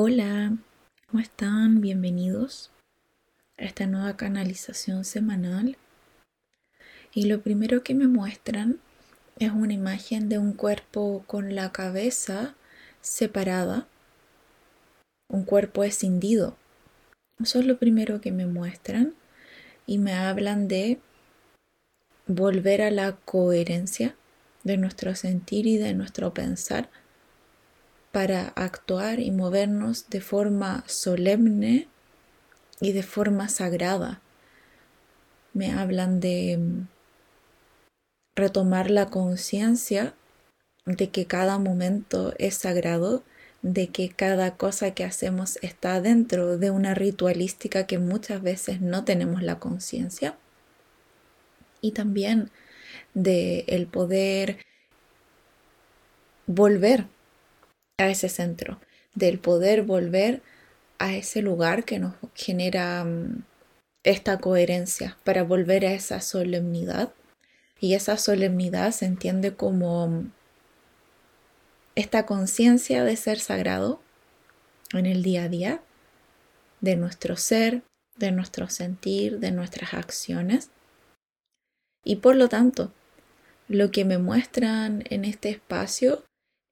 Hola, ¿cómo están? Bienvenidos a esta nueva canalización semanal. Y lo primero que me muestran es una imagen de un cuerpo con la cabeza separada, un cuerpo escindido. Eso es lo primero que me muestran y me hablan de volver a la coherencia de nuestro sentir y de nuestro pensar para actuar y movernos de forma solemne y de forma sagrada. Me hablan de mm, retomar la conciencia de que cada momento es sagrado, de que cada cosa que hacemos está dentro de una ritualística que muchas veces no tenemos la conciencia. Y también de el poder volver a ese centro, del poder volver a ese lugar que nos genera mm, esta coherencia, para volver a esa solemnidad. Y esa solemnidad se entiende como mm, esta conciencia de ser sagrado en el día a día, de nuestro ser, de nuestro sentir, de nuestras acciones. Y por lo tanto, lo que me muestran en este espacio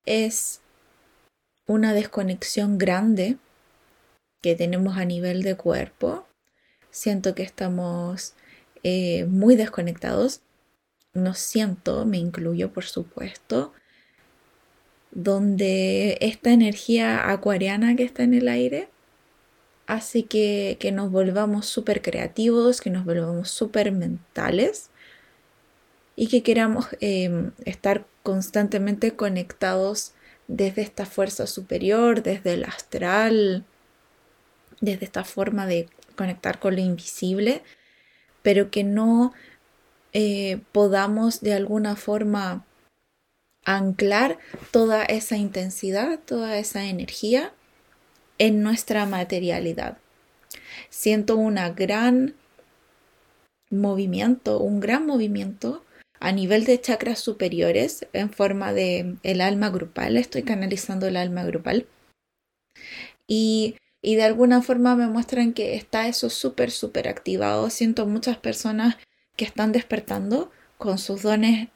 es una desconexión grande que tenemos a nivel de cuerpo. Siento que estamos eh, muy desconectados. No siento, me incluyo por supuesto, donde esta energía acuariana que está en el aire hace que, nos volvamos súper creativos, que nos volvamos súper mentales y que queramos em, estar constantemente conectados desde esta fuerza superior, desde el astral, desde esta forma de conectar con lo invisible, pero que no eh, podamos de alguna forma anclar toda esa intensidad, toda esa energía en nuestra materialidad. Siento un gran movimiento, un gran movimiento a nivel de chakras superiores en forma de el alma grupal, estoy canalizando el alma grupal. Y, y de alguna forma me muestran que está eso súper, súper activado. Siento muchas personas que están despertando con sus dones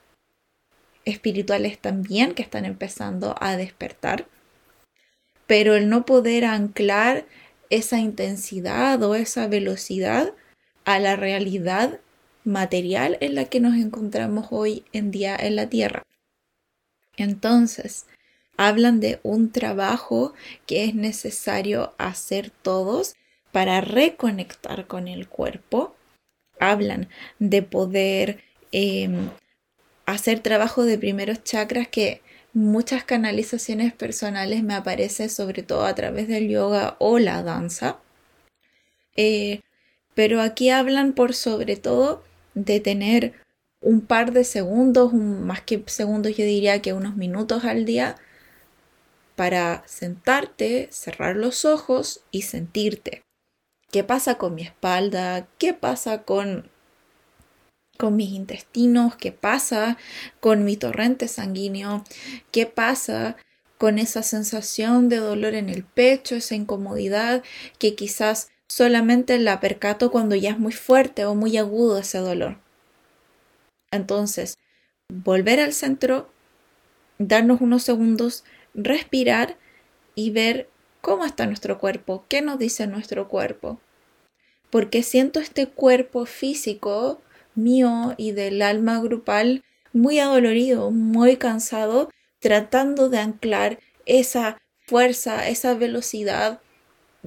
espirituales también, que están empezando a despertar. Pero el no poder anclar esa intensidad o esa velocidad a la realidad material en la que nos encontramos hoy en día en la Tierra. Entonces, hablan de un trabajo que es necesario hacer todos para reconectar con el cuerpo. Hablan de poder em, hacer trabajo de primeros chakras que muchas canalizaciones personales me aparecen sobre todo a través del yoga o la danza. Eh, pero aquí hablan por sobre todo de tener un par de segundos, más que segundos yo diría que unos minutos al día, para sentarte, cerrar los ojos y sentirte. ¿Qué pasa con mi espalda? ¿Qué pasa con, con mis intestinos? ¿Qué pasa con mi torrente sanguíneo? ¿Qué pasa con esa sensación de dolor en el pecho, esa incomodidad que quizás solamente la percato cuando ya es muy fuerte o muy agudo ese dolor. Entonces, volver al centro, darnos unos segundos, respirar y ver cómo está nuestro cuerpo, qué nos dice nuestro cuerpo. Porque siento este cuerpo físico mío y del alma grupal muy adolorido, muy cansado, tratando de anclar esa fuerza, esa velocidad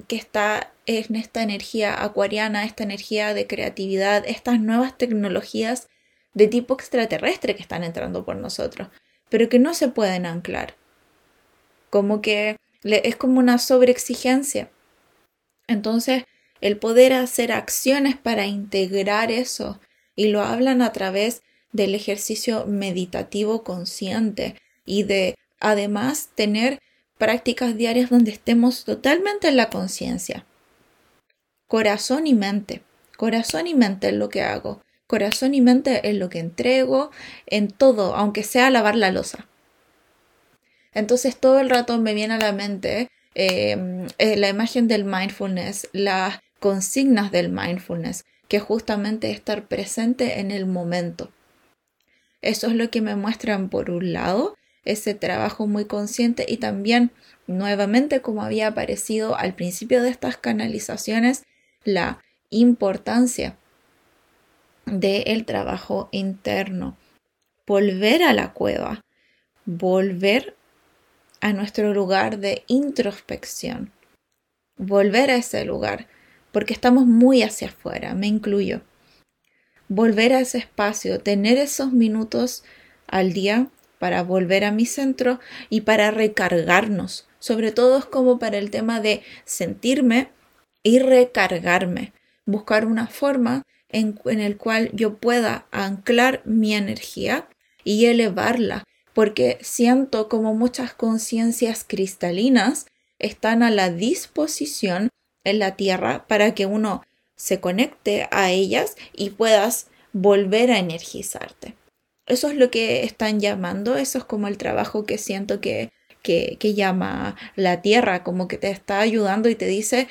que está en esta energía acuariana, esta energía de creatividad, estas nuevas tecnologías de tipo extraterrestre que están entrando por nosotros, pero que no se pueden anclar. Como que es como una sobreexigencia. Entonces, el poder hacer acciones para integrar eso, y lo hablan a través del ejercicio meditativo consciente y de además tener prácticas diarias donde estemos totalmente en la conciencia. Corazón y mente. Corazón y mente es lo que hago. Corazón y mente es lo que entrego en todo, aunque sea lavar la losa. Entonces todo el rato me viene a la mente em, eh, la imagen del mindfulness, las consignas del mindfulness, que justamente estar presente en el momento. Eso es lo que me muestran por un lado ese trabajo muy consciente y también nuevamente como había aparecido al principio de estas canalizaciones la importancia del trabajo interno volver a la cueva volver a nuestro lugar de introspección, volver a ese lugar, porque estamos muy hacia afuera, me incluyo. Volver a ese espacio, tener esos minutos al día para volver a mi centro y para recargarnos. Sobre todo es como para el tema de sentirme y recargarme. Buscar una forma en, en el cual yo pueda anclar mi energía y elevarla porque siento como muchas conciencias cristalinas están a la disposición en la Tierra para que uno se conecte a ellas y puedas volver a energizarte. Eso es lo que están llamando, eso es como el trabajo que siento que, que, llama la Tierra, como que te está ayudando y te dice,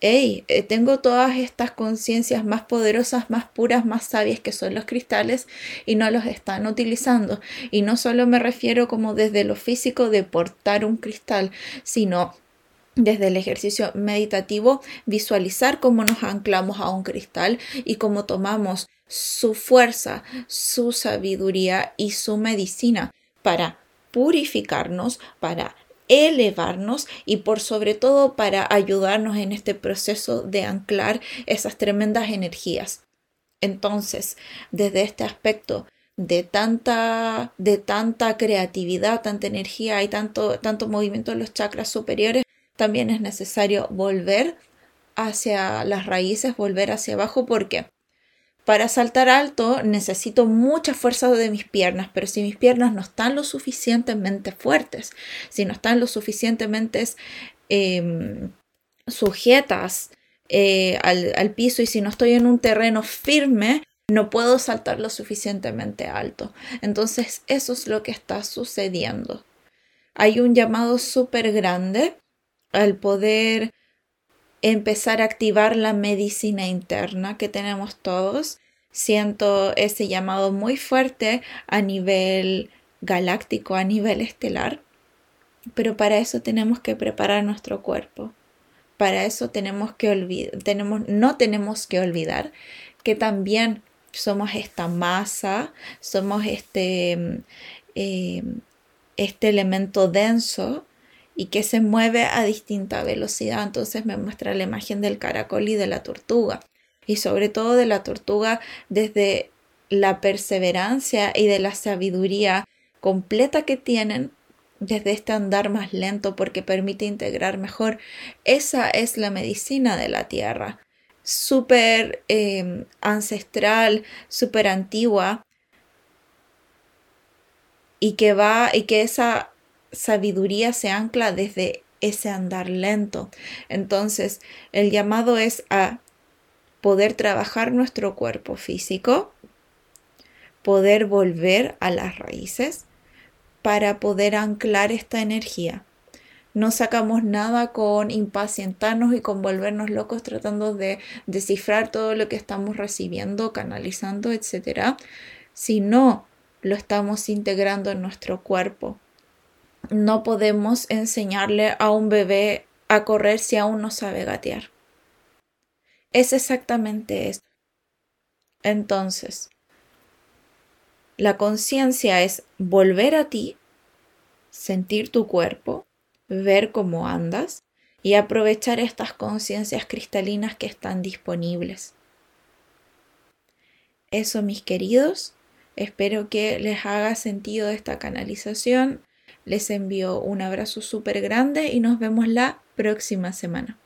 hey, eh, tengo todas estas conciencias más poderosas, más puras, más sabias que son los cristales y no los están utilizando. Y no solo me refiero como desde lo físico de portar un cristal, sino desde el ejercicio meditativo, visualizar cómo nos anclamos a un cristal y cómo tomamos su fuerza, su sabiduría y su medicina para purificarnos, para elevarnos y por sobre todo para ayudarnos en este proceso de anclar esas tremendas energías. Entonces, desde este aspecto de tanta, de tanta creatividad, tanta energía y tanto, tanto movimiento en los chakras superiores, también es necesario volver hacia las raíces, volver hacia abajo, porque para saltar alto necesito mucha fuerza de mis piernas, pero si mis piernas no están lo suficientemente fuertes, si no están lo suficientemente em, sujetas eh, al, al piso y si no estoy en un terreno firme, no puedo saltar lo suficientemente alto. Entonces eso es lo que está sucediendo. Hay un llamado súper grande al poder empezar a activar la medicina interna que tenemos todos. Siento ese llamado muy fuerte a nivel galáctico, a nivel estelar, pero para eso tenemos que preparar nuestro cuerpo. Para eso tenemos que tenemos, no tenemos que olvidar que también somos esta masa, somos este, mm, eh, este elemento denso y que se mueve a distinta velocidad. Entonces me muestra la imagen del caracol y de la tortuga. Y sobre todo de la tortuga desde la perseverancia y de la sabiduría completa que tienen desde este andar más lento porque permite integrar mejor. Esa es la medicina de la tierra, súper em, ancestral, súper antigua y que va y que esa sabiduría se ancla desde ese andar lento. Entonces, el llamado es a poder trabajar nuestro cuerpo físico, poder volver a las raíces para poder anclar esta energía. No sacamos nada con impacientarnos y con volvernos locos tratando de descifrar todo lo que estamos recibiendo, canalizando, etc. Sino lo estamos integrando en nuestro cuerpo no podemos enseñarle a un bebé a correr si aún no sabe gatear. Es exactamente eso. Entonces, la conciencia es volver a ti, sentir tu cuerpo, ver cómo andas y aprovechar estas conciencias cristalinas que están disponibles. Eso, mis queridos, espero que les haga sentido esta canalización les envío un abrazo súper grande y nos vemos la próxima semana.